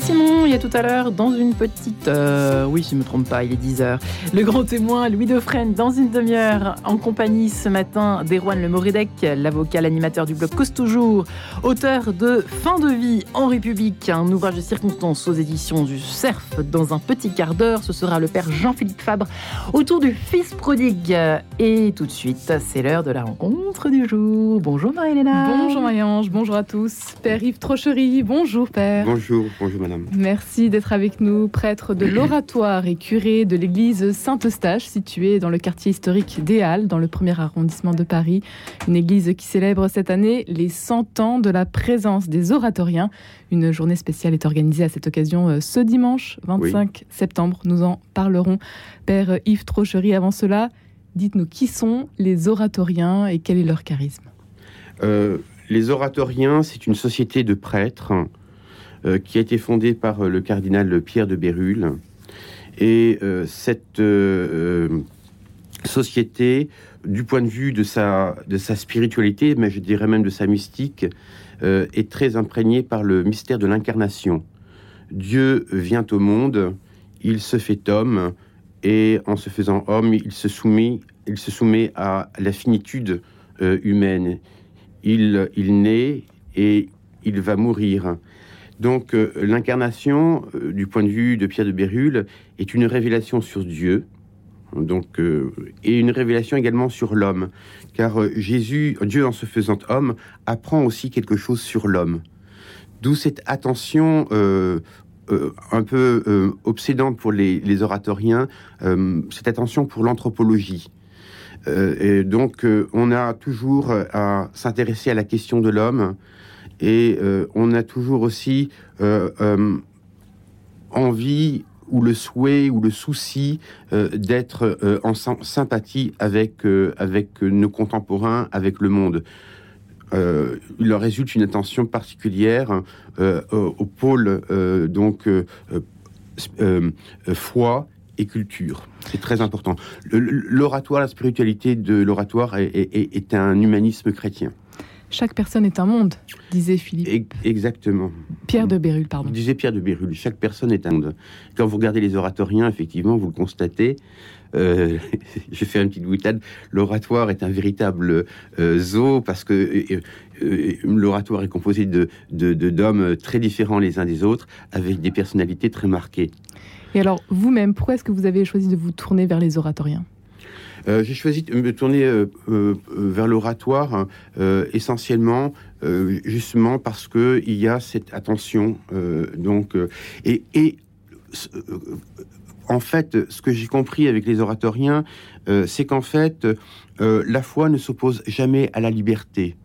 Simon, il y a tout à l'heure, dans une petite... Euh, oui, je ne me trompe pas, il est 10h. Le grand témoin, Louis Dauphren, dans une demi-heure, en compagnie ce matin d'Erwan Le Moridec, l'avocat, l'animateur du blog Cause Toujours, auteur de Fin de vie en République, un ouvrage de circonstances aux éditions du CERF. Dans un petit quart d'heure, ce sera le père Jean-Philippe Fabre autour du fils prodigue. Et tout de suite, c'est l'heure de la rencontre du jour. Bonjour Marie-Hélène. Bonjour Marie-Ange, bonjour à tous. Père Yves Trochery, bonjour Père. Bonjour, bonjour madame. Merci d'être avec nous, prêtre de l'oratoire et curé de l'église Saint-Eustache, située dans le quartier historique des Halles, dans le premier arrondissement de Paris. Une église qui célèbre cette année les 100 ans de la présence des oratoriens. Une journée spéciale est organisée à cette occasion euh, ce dimanche 25 septembre. Nous en parlerons. Père Yves Trochery, avant cela, dites-nous qui sont les oratoriens et quel est leur charisme? Euh, Les oratoriens, c'est une société de prêtres qui a été fondée par euh, le cardinal Pierre de Bérulle. Et euh, cette société, du point de vue de sa, de sa spiritualité, mais je dirais même de sa mystique, est très imprégnée par le mystère de l'incarnation. Dieu vient au monde, il se fait homme, et en se faisant homme, il se soumet, il se soumet à la finitude humaine. Il, il naît et il va mourir. Donc euh, l'incarnation, euh, du point de vue de Pierre de Bérulle, est une révélation sur Dieu, donc, euh, et une révélation également sur l'homme, car Jésus, Dieu en se faisant homme, apprend aussi quelque chose sur l'homme. D'où cette attention un peu obsédante pour les, les oratoriens, cette attention pour l'anthropologie. et donc, on a toujours à s'intéresser à la question de l'homme, et euh, on a toujours aussi euh, euh, envie ou le souhait ou le souci d'être en sympathie avec, avec nos contemporains, avec le monde. il leur résulte une attention particulière au pôle donc foi et culture. C'est très important. L'oratoire, la spiritualité de l'oratoire est un humanisme chrétien. Chaque personne est un monde, disait Philippe. Exactement. Pierre de Bérulle, pardon. Disait Pierre de Bérulle. Chaque personne est un monde. Quand vous regardez les oratoriens, effectivement, vous le constatez. Euh, je fais une petite boutade. L'oratoire est un véritable euh, zoo parce que euh, l'oratoire est composé de d'hommes très différents les uns des autres, avec des personnalités très marquées. Et alors, vous-même, pourquoi est-ce que vous avez choisi de vous tourner vers les oratoriens? Euh, j'ai choisi de me tourner euh, euh, vers l'oratoire essentiellement justement parce que il y a cette attention donc et, en fait, ce que j'ai compris avec les oratoriens, c'est qu'en fait, la foi ne s'oppose jamais à la liberté.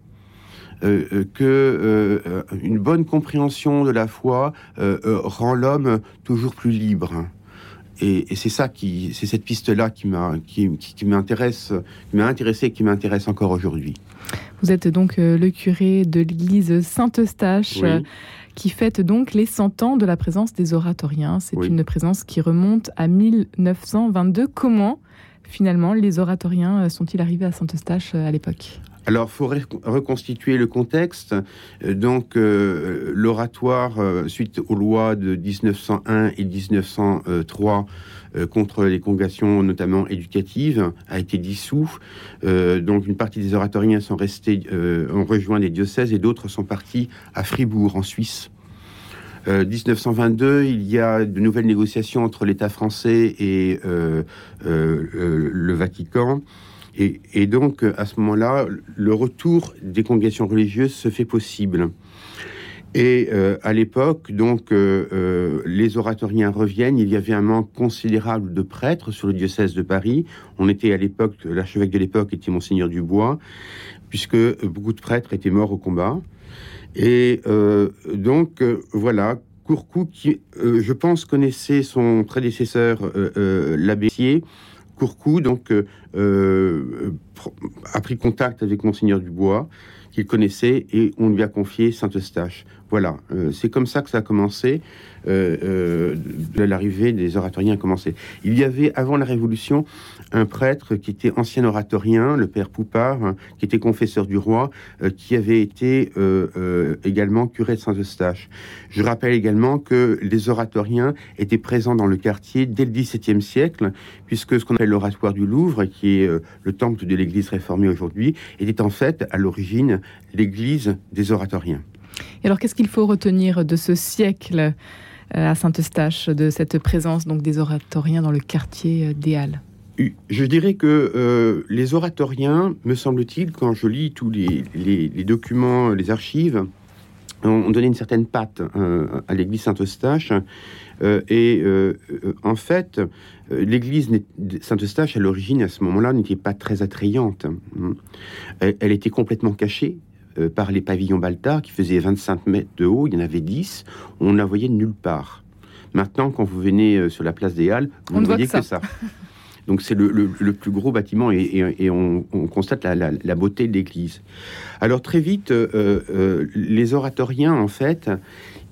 que une bonne compréhension de la foi rend l'homme toujours plus libre. Et, c'est ça qui, c'est cette piste-là qui m'a, qui, m'intéresse, qui m'a intéressé et qui m'intéresse encore aujourd'hui. Vous êtes donc euh, le curé de l'église Saint-Eustache. Euh, qui fête donc les 100 ans de la présence des oratoriens. C'est une présence qui remonte à 1922. Comment, finalement, les oratoriens euh, sont-ils arrivés à Saint-Eustache à l'époque? Alors, il faut reconstituer le contexte. Euh, donc, euh, l'oratoire, euh, suite aux lois de 1901 et 1903 contre les congrégations, notamment éducatives, a été dissous. donc, une partie des oratoriens sont restés, ont rejoint les diocèses et d'autres sont partis à Fribourg, en Suisse. 1922, il y a de nouvelles négociations entre l'État français et le Vatican. Et, donc, à ce moment-là, le retour des congrégations religieuses se fait possible. Et euh, à l'époque, donc, euh, euh, les oratoriens reviennent. Il y avait un manque considérable de prêtres sur le diocèse de Paris. On était à l'époque, l'archevêque de l'époque était Monseigneur Dubois, puisque beaucoup de prêtres étaient morts au combat. Et donc, voilà, Courcou, qui, je pense, connaissait son prédécesseur, l'abbé Courcou donc, euh, euh, a pris contact avec Monseigneur Dubois, qu'il connaissait, et on lui a confié Saint-Eustache. Voilà, c'est comme ça que ça a commencé. l'arrivée des oratoriens a commencé. Il y avait avant la Révolution un prêtre qui était ancien oratorien, le père Poupard, hein, qui était confesseur du roi, qui avait été également curé de Saint-Eustache. Je rappelle également que les oratoriens étaient présents dans le quartier dès le XVIIe siècle, puisque ce qu'on appelle l'oratoire du Louvre, qui est le temple de l'Église réformée aujourd'hui, était en fait à l'origine l'église des oratoriens. Et alors qu'est-ce qu'il faut retenir de ce siècle euh, à Saint-Eustache, de cette présence donc des oratoriens dans le quartier euh, des Halles? Je dirais que euh, les oratoriens, me semble-t-il, quand je lis tous les, documents, les archives, ont, donné une certaine patte à l'église Saint-Eustache. et en fait, l'église Saint-Eustache, à l'origine, à ce moment-là, n'était pas très attrayante. elle, était complètement cachée. Euh, par les pavillons Baltard qui faisaient 25 mètres de haut, il y en avait 10, on ne la voyait nulle part. Maintenant, quand vous venez euh, sur la place des Halles, vous ne voyez que ça. Donc c'est le, plus gros bâtiment et, on, constate la, beauté de l'église. Alors très vite, euh, les oratoriens, en fait,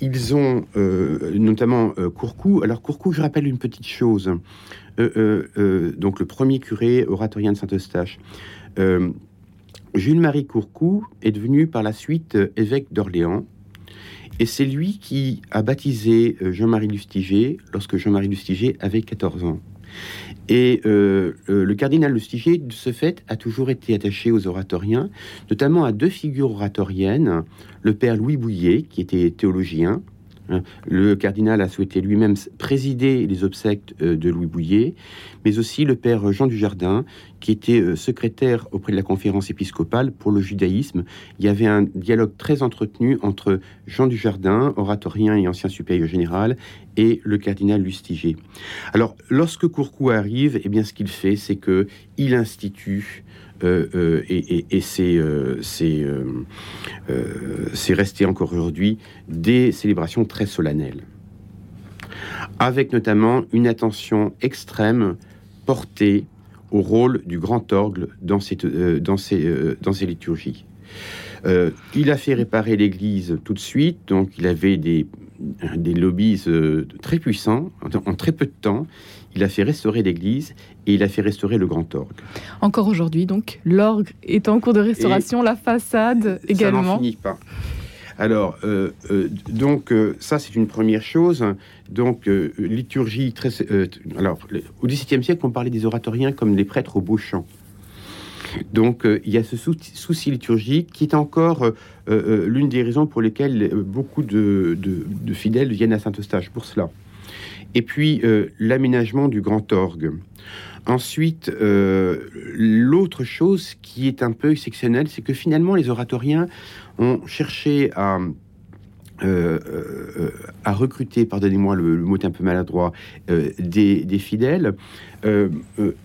ils ont notamment Courcou. Alors Courcou, je rappelle une petite chose. donc le premier curé oratorien de Saint-Eustache. Jules-Marie Courcou est devenu par la suite euh, évêque d'Orléans. Et c'est lui qui a baptisé euh, Jean-Marie Lustiger lorsque Jean-Marie Lustiger avait 14 ans. Et euh, le cardinal Lustiger, de ce fait, a toujours été attaché aux oratoriens, notamment à deux figures oratoriennes, le père Louis Bouillet, qui était théologien, Hein. Le cardinal a souhaité lui-même présider les obsèques de Louis Bouillet, mais aussi le père Jean Dujardin, qui était euh, secrétaire auprès de la conférence épiscopale pour le judaïsme. Il y avait un dialogue très entretenu entre Jean Dujardin, oratorien et ancien supérieur général, et le cardinal Lustiger. Alors, lorsque Courcou arrive, eh bien, ce qu'il fait, c'est que il institue euh, euh, et, c'est resté encore aujourd'hui des célébrations très solennelles, avec notamment une attention extrême portée au rôle du grand orgue dans, cette, dans, ces, dans ces liturgies. il a fait réparer l'église tout de suite, donc il avait des, des lobbies très puissants en, très peu de temps. Il a fait restaurer l'église et il a fait restaurer le grand orgue. Encore aujourd'hui, donc, l'orgue est en cours de restauration, la façade également. Ça n'en finit pas. Alors, euh, euh, donc, euh, ça, c'est une première chose. Donc, liturgie très. alors, au XVIIe siècle, on parlait des oratoriens comme des prêtres au beau champ. Donc, il y a ce souci liturgique qui est encore l'une des raisons pour lesquelles beaucoup de fidèles viennent à Saint-Eustache, pour cela. Et puis, l'aménagement du grand orgue. Ensuite, euh, l'autre chose qui est un peu exceptionnelle, c'est que finalement, les oratoriens ont cherché à, euh, euh, recruter, pardonnez-moi le, mot un peu maladroit, des, des, fidèles,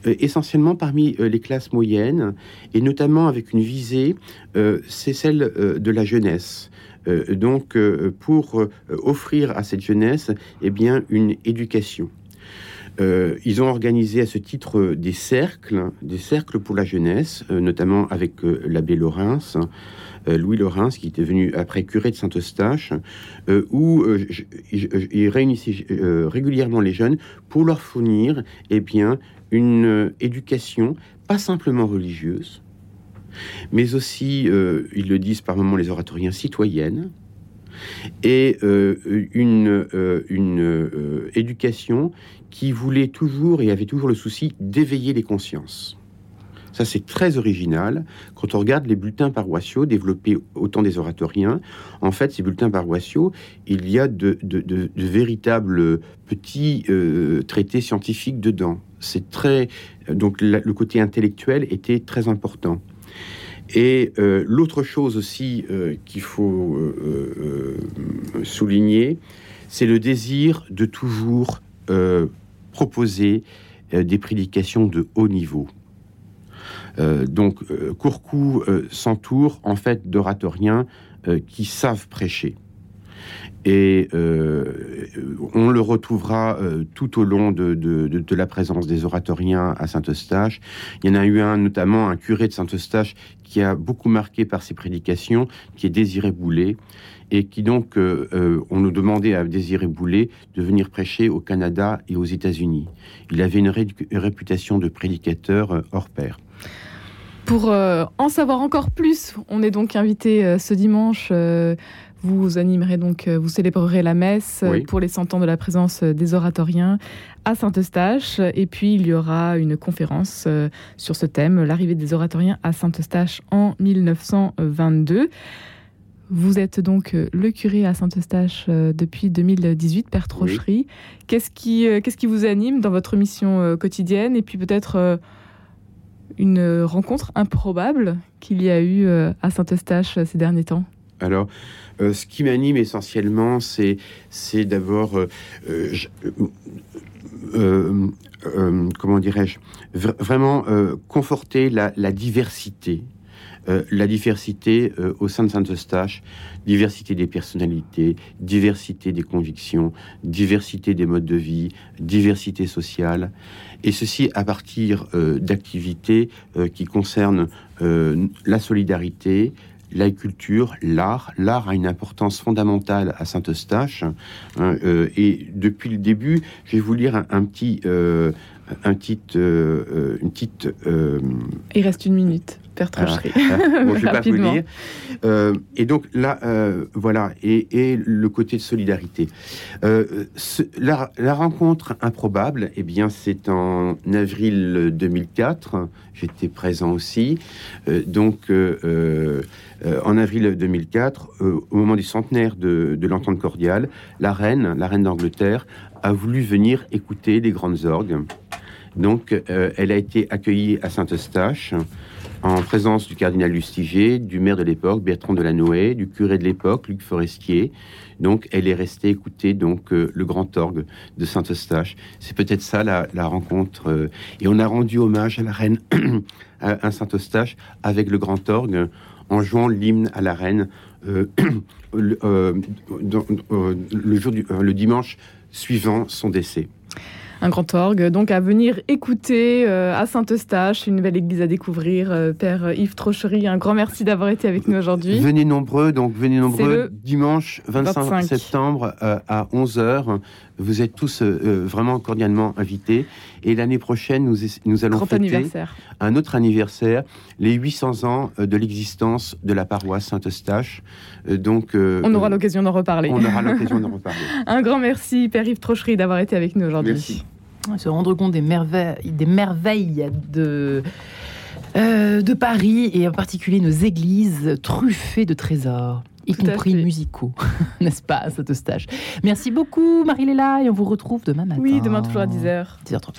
essentiellement parmi les classes moyennes, et notamment avec une visée, c'est celle de la jeunesse. Donc, pour offrir à cette jeunesse, eh bien, une éducation. Euh, ils ont organisé à ce titre des cercles, des cercles pour la jeunesse, euh, notamment avec euh, l'abbé Laurens, Louis Laurens, qui était venu après curé de Saint-Eustache, où il réunissait régulièrement les jeunes pour leur fournir eh bien, une éducation, pas simplement religieuse, mais aussi, ils le disent par moments les oratoriens, citoyennes, et une, une éducation qui voulait toujours et avait toujours le souci d'éveiller les consciences. Ça, c'est très original. Quand on regarde les bulletins paroissiaux développés au temps des oratoriens, en fait, ces bulletins paroissiaux, il y a de, véritables petits euh, traités scientifiques dedans. C'est très. Donc, le côté intellectuel était très important. Et euh, l'autre chose aussi euh, qu'il faut souligner, c'est le désir de toujours proposer euh, des prédications de haut niveau. Euh, donc, euh, Courcou s'entoure en fait d'oratoriens qui savent prêcher. Et on le retrouvera tout au long de, de, la présence des oratoriens à Saint-Eustache. Il y en a eu un, notamment un curé de Saint-Eustache, qui a beaucoup marqué par ses prédications, qui est Désiré Boulet. et qui donc, on nous demandait à Désiré Boulet de venir prêcher au Canada et aux États-Unis. Il avait une réputation de prédicateur hors pair. Pour en savoir encore plus, on est donc invité ce dimanche vous animerez donc, euh, vous célébrerez la messe euh, pour les 100 ans de la présence euh, des oratoriens à Saint-Eustache. Et puis, il y aura une conférence sur ce thème, l'arrivée des oratoriens à Saint-Eustache en 1922. Vous êtes donc le curé à Saint-Eustache depuis 2018, Père Trochery. Qu'est-ce qui, qu'est-ce qui vous anime dans votre mission quotidienne? Et puis peut-être une rencontre improbable qu'il y a eu à Saint-Eustache ces derniers temps alors, euh, ce qui m'anime essentiellement, c'est, d'abord, euh, euh, comment dirais-je, vraiment conforter la, diversité. La diversité au sein de Saint-Eustache, diversité des personnalités, diversité des convictions, diversité des modes de vie, diversité sociale, et ceci à partir d'activités qui concernent la solidarité, la culture, l'art. L'art a une importance fondamentale à Saint-Eustache. Hein, euh, et depuis le début, je vais vous lire un, petit, euh, un euh, une petite. Il reste une minute. Père Trochery. bon, je vais pas vous lire. et donc là, voilà, et, le côté de solidarité. la, la, rencontre improbable, eh bien, c'est en avril 2004. J'étais présent aussi. donc euh, en avril 2004, euh, au moment du centenaire de, l'entente cordiale, la reine, la reine d'Angleterre, a voulu venir écouter les grandes orgues. Donc, euh, elle a été accueillie à Saint-Eustache en présence du cardinal Lustiger, du maire de l'époque, Bertrand Delanoë, du curé de l'époque, Luc Forestier. Donc, elle est restée écouter donc le grand orgue de Saint-Eustache. C'est peut-être ça la, rencontre. et on a rendu hommage à la reine à Saint-Eustache avec le grand orgue en jouant l'hymne à la reine euh, euh, euh, le dimanche suivant son décès un grand orgue. Donc à venir écouter à Saint-Eustache, une nouvelle église à découvrir. Père Yves Trochery, un grand merci d'avoir été avec nous aujourd'hui. Venez nombreux, donc venez nombreux dimanche 25, septembre à 11h. Vous êtes tous euh, euh, vraiment cordialement invités. Et l'année prochaine, nous, nous allons fêter un autre anniversaire, les 800 ans euh, de l'existence de la paroisse Saint-Eustache. donc, on aura l'occasion d'en reparler. On aura l'occasion d'en reparler. un grand merci, Père Yves Trochery, d'avoir été avec nous aujourd'hui. Merci. Se rendre compte des merveilles, des merveilles de... de Paris et en particulier nos églises truffées de trésors y compris musicaux, n'est-ce pas, à cet stage. Merci beaucoup, Marie-Léla, et on vous retrouve demain matin. Oui, demain toujours à 10h. 10h30.